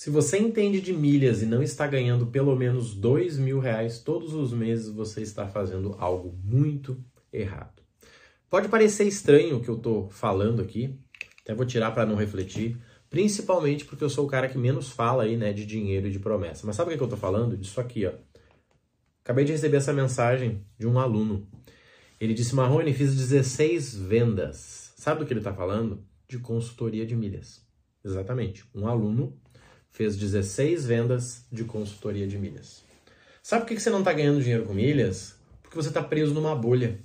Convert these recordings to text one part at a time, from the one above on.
Se você entende de milhas e não está ganhando pelo menos dois mil reais todos os meses, você está fazendo algo muito errado. Pode parecer estranho o que eu estou falando aqui, até vou tirar para não refletir, principalmente porque eu sou o cara que menos fala aí, né, de dinheiro e de promessa. Mas sabe o que eu estou falando? Disso aqui, ó. Acabei de receber essa mensagem de um aluno. Ele disse, Marrone, fiz 16 vendas. Sabe do que ele está falando? De consultoria de milhas. Exatamente. Um aluno fez 16 vendas de consultoria de milhas. Sabe por que você não está ganhando dinheiro com milhas? Porque você está preso numa bolha.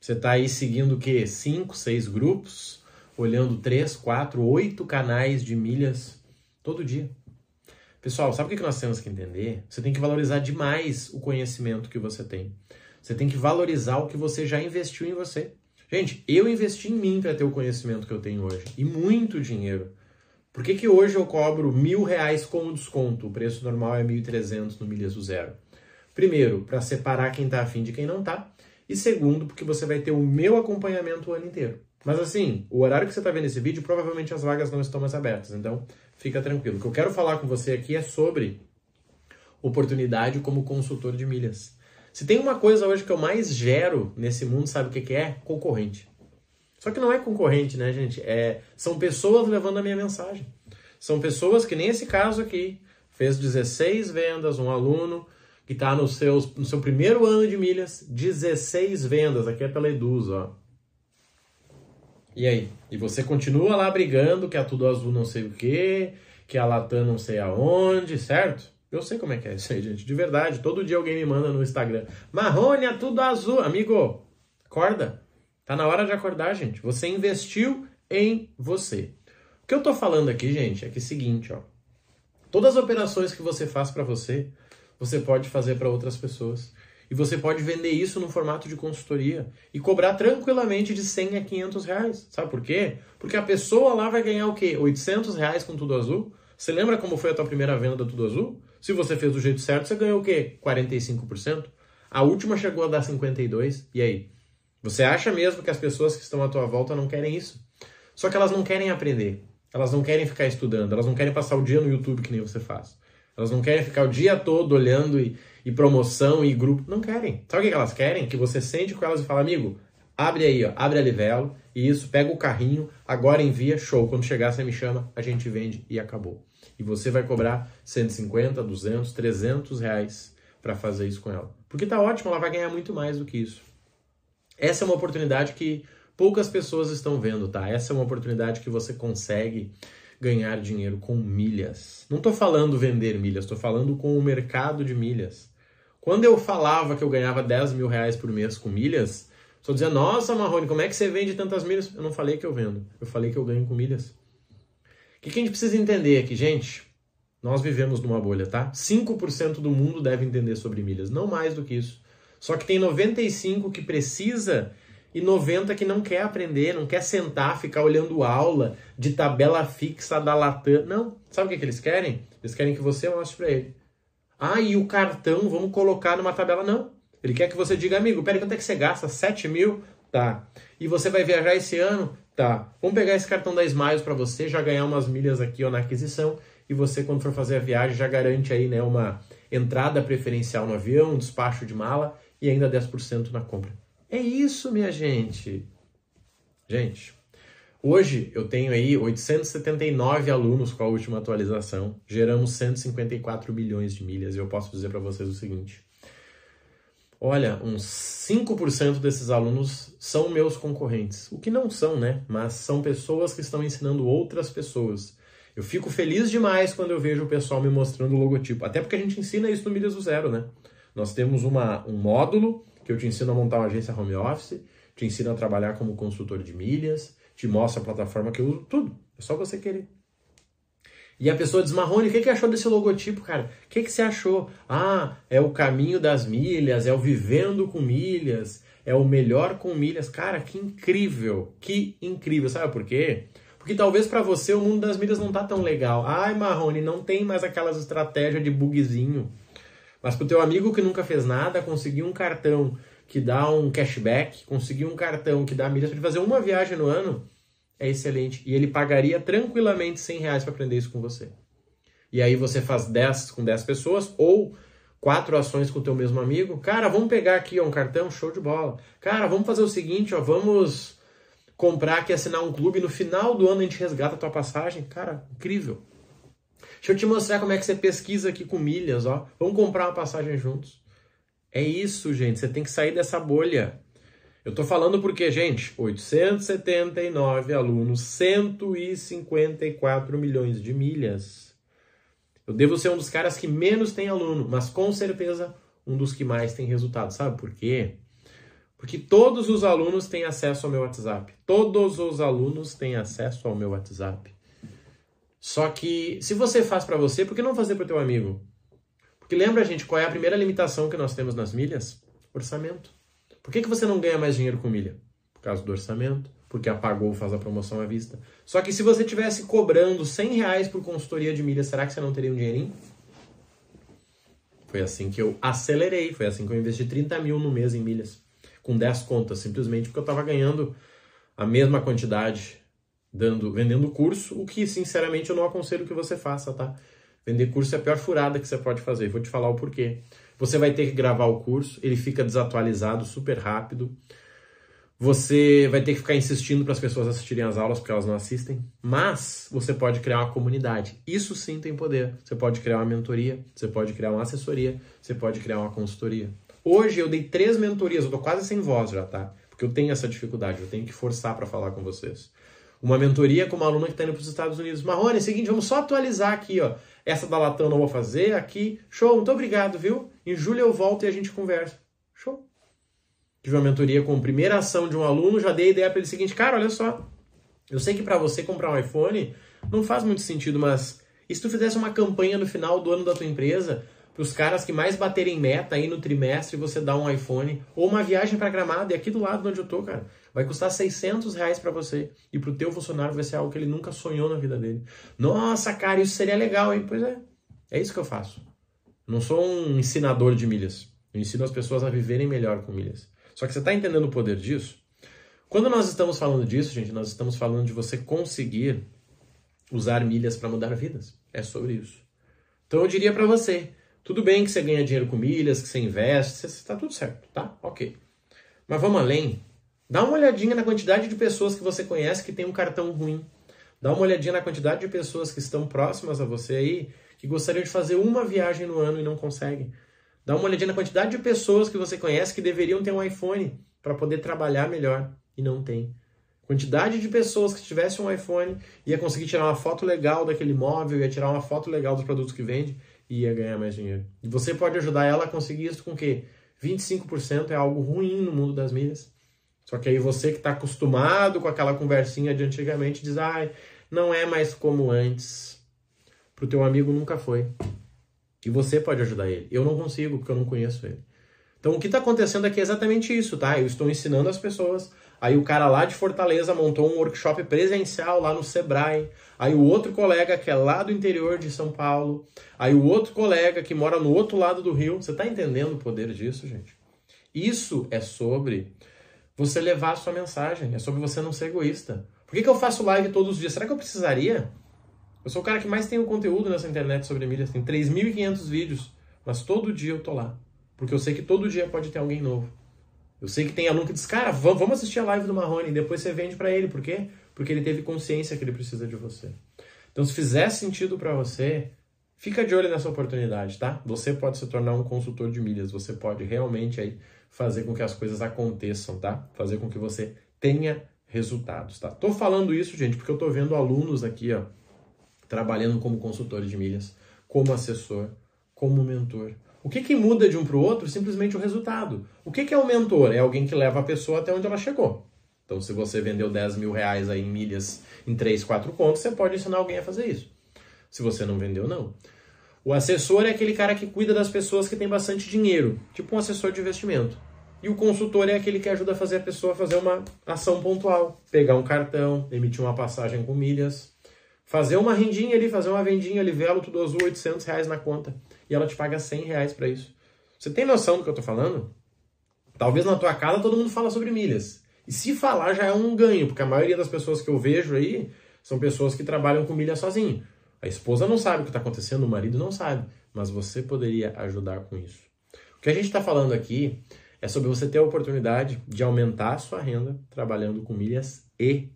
Você está aí seguindo o quê? 5, 6 grupos, olhando 3, 4, 8 canais de milhas todo dia. Pessoal, sabe o que nós temos que entender? Você tem que valorizar demais o conhecimento que você tem. Você tem que valorizar o que você já investiu em você. Gente, eu investi em mim para ter o conhecimento que eu tenho hoje. E muito dinheiro. Por que, que hoje eu cobro mil reais com desconto? O preço normal é 1.300 no Milhas do Zero. Primeiro, para separar quem está afim de quem não está. E segundo, porque você vai ter o meu acompanhamento o ano inteiro. Mas assim, o horário que você está vendo esse vídeo, provavelmente as vagas não estão mais abertas. Então, fica tranquilo. O que eu quero falar com você aqui é sobre oportunidade como consultor de milhas. Se tem uma coisa hoje que eu mais gero nesse mundo, sabe o que, que é? Concorrente. Só que não é concorrente, né, gente? É, são pessoas levando a minha mensagem. São pessoas que nem esse caso aqui, fez 16 vendas, um aluno que está no, seus, no seu primeiro ano de milhas, 16 vendas, aqui é pela Eduz, ó. E aí? E você continua lá brigando que a Tudo Azul não sei o quê, que a Latam não sei aonde, certo? Eu sei como é que é isso aí, gente. De verdade, todo dia alguém me manda no Instagram. Marrone, a Tudo Azul. Amigo, acorda. Tá na hora de acordar, gente. Você investiu em você. O que eu tô falando aqui, gente, é que é o seguinte, ó. Todas as operações que você faz para você, você pode fazer para outras pessoas. E você pode vender isso no formato de consultoria e cobrar tranquilamente de 100 a 500 reais. Sabe por quê? Porque a pessoa lá vai ganhar o quê? 800 reais com Tudo Azul? Você lembra como foi a tua primeira venda do Tudo Azul? Se você fez do jeito certo, você ganhou o quê? 45%? A última chegou a dar 52%. E aí? Você acha mesmo que as pessoas que estão à tua volta não querem isso? Só que elas não querem aprender. Elas não querem ficar estudando. Elas não querem passar o dia no YouTube que nem você faz. Elas não querem ficar o dia todo olhando e, e promoção e grupo. Não querem. Sabe o que elas querem? Que você sente com elas e fala, amigo, abre aí, ó, abre a livelo, e isso, pega o carrinho, agora envia, show. Quando chegar, você me chama, a gente vende e acabou. E você vai cobrar 150, 200, 300 reais para fazer isso com ela. Porque tá ótimo, ela vai ganhar muito mais do que isso. Essa é uma oportunidade que poucas pessoas estão vendo, tá? Essa é uma oportunidade que você consegue ganhar dinheiro com milhas. Não estou falando vender milhas, estou falando com o mercado de milhas. Quando eu falava que eu ganhava 10 mil reais por mês com milhas, estou dizendo, nossa, Marrone, como é que você vende tantas milhas? Eu não falei que eu vendo, eu falei que eu ganho com milhas. O que, que a gente precisa entender aqui, gente? Nós vivemos numa bolha, tá? 5% do mundo deve entender sobre milhas, não mais do que isso. Só que tem 95 que precisa e 90 que não quer aprender, não quer sentar, ficar olhando aula de tabela fixa da Latam. Não. Sabe o que, que eles querem? Eles querem que você mostre para ele. Ah, e o cartão vamos colocar numa tabela? Não. Ele quer que você diga, amigo, peraí, quanto é que você gasta? 7 mil? Tá. E você vai viajar esse ano? Tá. Vamos pegar esse cartão da Smiles para você, já ganhar umas milhas aqui ó, na aquisição. E você, quando for fazer a viagem, já garante aí né, uma entrada preferencial no avião, um despacho de mala e ainda 10% na compra. É isso, minha gente. Gente, hoje eu tenho aí 879 alunos com a última atualização, geramos 154 milhões de milhas e eu posso dizer para vocês o seguinte: olha, uns 5% desses alunos são meus concorrentes. O que não são, né? Mas são pessoas que estão ensinando outras pessoas. Eu fico feliz demais quando eu vejo o pessoal me mostrando o logotipo. Até porque a gente ensina isso no Milhas do Zero, né? Nós temos uma, um módulo que eu te ensino a montar uma agência home office, te ensino a trabalhar como consultor de milhas, te mostro a plataforma que eu uso, tudo. É só você querer. E a pessoa diz, Marrone, o que, que achou desse logotipo, cara? O que, que você achou? Ah, é o caminho das milhas, é o vivendo com milhas, é o melhor com milhas. Cara, que incrível, que incrível. Sabe por quê? Porque talvez para você o mundo das milhas não tá tão legal. Ai, Marrone, não tem mais aquelas estratégias de bugzinho. Mas para o teu amigo que nunca fez nada, conseguir um cartão que dá um cashback, conseguir um cartão que dá milhas para fazer uma viagem no ano, é excelente. E ele pagaria tranquilamente 100 reais para aprender isso com você. e aí você faz 10 com 10 pessoas, ou quatro ações com o teu mesmo amigo. Cara, vamos pegar aqui ó, um cartão, show de bola. Cara, vamos fazer o seguinte, ó, vamos comprar aqui, assinar um clube, no final do ano a gente resgata a tua passagem. Cara, incrível. Deixa eu te mostrar como é que você pesquisa aqui com milhas, ó. Vamos comprar uma passagem juntos. É isso, gente, você tem que sair dessa bolha. Eu tô falando porque, gente, 879 alunos, 154 milhões de milhas. Eu devo ser um dos caras que menos tem aluno, mas com certeza um dos que mais tem resultado. Sabe por quê? Porque todos os alunos têm acesso ao meu WhatsApp. Todos os alunos têm acesso ao meu WhatsApp. Só que se você faz para você, por que não fazer para o teu amigo? Porque lembra, gente, qual é a primeira limitação que nós temos nas milhas? Orçamento. Por que, que você não ganha mais dinheiro com milha? Por causa do orçamento porque apagou faz a promoção à vista. Só que se você tivesse cobrando 100 reais por consultoria de milha, será que você não teria um dinheirinho? Foi assim que eu acelerei, foi assim que eu investi 30 mil no mês em milhas, com 10 contas, simplesmente porque eu estava ganhando a mesma quantidade dando, vendendo curso, o que sinceramente eu não aconselho que você faça, tá? Vender curso é a pior furada que você pode fazer. Vou te falar o porquê. Você vai ter que gravar o curso, ele fica desatualizado super rápido. Você vai ter que ficar insistindo para as pessoas assistirem as aulas porque elas não assistem, mas você pode criar uma comunidade. Isso sim tem poder. Você pode criar uma mentoria, você pode criar uma assessoria, você pode criar uma consultoria. Hoje eu dei três mentorias, eu tô quase sem voz já, tá? Porque eu tenho essa dificuldade, eu tenho que forçar para falar com vocês. Uma mentoria com uma aluna que está indo para os Estados Unidos. Marrone, é o seguinte, vamos só atualizar aqui, ó. Essa da Latam não vou fazer, aqui. Show, muito obrigado, viu? Em julho eu volto e a gente conversa. Show. Tive uma mentoria com a primeira ação de um aluno, já dei ideia para ele seguinte, cara, olha só, eu sei que para você comprar um iPhone não faz muito sentido, mas e se tu fizesse uma campanha no final do ano da tua empresa para os caras que mais baterem meta aí no trimestre você dá um iPhone ou uma viagem para Gramado e aqui do lado de onde eu tô, cara, vai custar 600 reais para você e para o teu funcionário vai ser algo que ele nunca sonhou na vida dele. Nossa, cara, isso seria legal, hein? Pois é, é isso que eu faço. Não sou um ensinador de milhas. Eu ensino as pessoas a viverem melhor com milhas. Só que você está entendendo o poder disso? Quando nós estamos falando disso, gente, nós estamos falando de você conseguir usar milhas para mudar vidas. É sobre isso. Então eu diria para você, tudo bem que você ganha dinheiro com milhas, que você investe, está tudo certo, tá? Ok. Mas vamos além. Dá uma olhadinha na quantidade de pessoas que você conhece que tem um cartão ruim. Dá uma olhadinha na quantidade de pessoas que estão próximas a você aí que gostariam de fazer uma viagem no ano e não conseguem. Dá uma olhadinha na quantidade de pessoas que você conhece que deveriam ter um iPhone para poder trabalhar melhor e não tem. Quantidade de pessoas que tivessem um iPhone ia conseguir tirar uma foto legal daquele móvel, ia tirar uma foto legal dos produtos que vende ia ganhar mais dinheiro. E você pode ajudar ela a conseguir isso com o quê? 25% é algo ruim no mundo das milhas. Só que aí você que está acostumado com aquela conversinha de antigamente diz, ai, ah, não é mais como antes. Pro teu amigo nunca foi. E você pode ajudar ele. Eu não consigo, porque eu não conheço ele. Então, o que está acontecendo aqui é exatamente isso, tá? Eu estou ensinando as pessoas. Aí o cara lá de Fortaleza montou um workshop presencial lá no Sebrae. Aí o outro colega que é lá do interior de São Paulo. Aí o outro colega que mora no outro lado do Rio. Você está entendendo o poder disso, gente? Isso é sobre você levar a sua mensagem. É sobre você não ser egoísta. Por que, que eu faço live todos os dias? Será que eu precisaria? Eu sou o cara que mais tem conteúdo nessa internet sobre milhas. Tem 3.500 vídeos, mas todo dia eu tô lá. Porque eu sei que todo dia pode ter alguém novo. Eu sei que tem aluno que diz, cara, vamos assistir a live do Marrone e depois você vende para ele. Por quê? Porque ele teve consciência que ele precisa de você. Então, se fizer sentido para você, fica de olho nessa oportunidade, tá? Você pode se tornar um consultor de milhas. Você pode realmente aí fazer com que as coisas aconteçam, tá? Fazer com que você tenha resultados, tá? Tô falando isso, gente, porque eu tô vendo alunos aqui, ó, trabalhando como consultor de milhas, como assessor, como mentor. O que, que muda de um para o outro? Simplesmente o resultado. O que, que é o mentor? É alguém que leva a pessoa até onde ela chegou. Então, se você vendeu 10 mil reais aí em milhas em 3, 4 contos, você pode ensinar alguém a fazer isso. Se você não vendeu, não. O assessor é aquele cara que cuida das pessoas que têm bastante dinheiro, tipo um assessor de investimento. E o consultor é aquele que ajuda a fazer a pessoa fazer uma ação pontual, pegar um cartão, emitir uma passagem com milhas, fazer uma rendinha ali, fazer uma vendinha ali, velo tudo azul, 800 reais na conta. E ela te paga 100 reais para isso. Você tem noção do que eu tô falando? Talvez na tua casa todo mundo fala sobre milhas. E se falar já é um ganho, porque a maioria das pessoas que eu vejo aí são pessoas que trabalham com milhas sozinho. A esposa não sabe o que está acontecendo, o marido não sabe, mas você poderia ajudar com isso. O que a gente está falando aqui é sobre você ter a oportunidade de aumentar a sua renda trabalhando com milhas e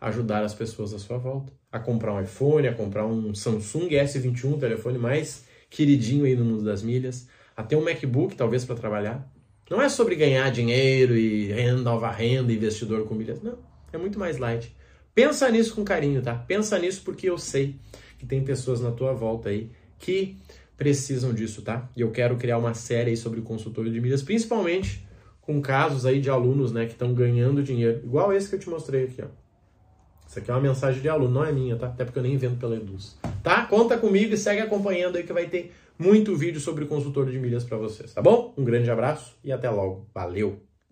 ajudar as pessoas à sua volta a comprar um iPhone, a comprar um Samsung S21, telefone mais queridinho aí no mundo das milhas, a ter um MacBook talvez para trabalhar. Não é sobre ganhar dinheiro e renda, nova renda, investidor com milhas, não. É muito mais light. Pensa nisso com carinho, tá? Pensa nisso porque eu sei que tem pessoas na tua volta aí que precisam disso, tá? E eu quero criar uma série aí sobre consultoria de milhas, principalmente com casos aí de alunos, né, que estão ganhando dinheiro, igual esse que eu te mostrei aqui, ó. Isso aqui é uma mensagem de aluno, não é minha, tá? Até porque eu nem vendo pela Eduz. Tá? Conta comigo e segue acompanhando aí que vai ter muito vídeo sobre consultor de milhas para vocês, tá bom? Um grande abraço e até logo. Valeu!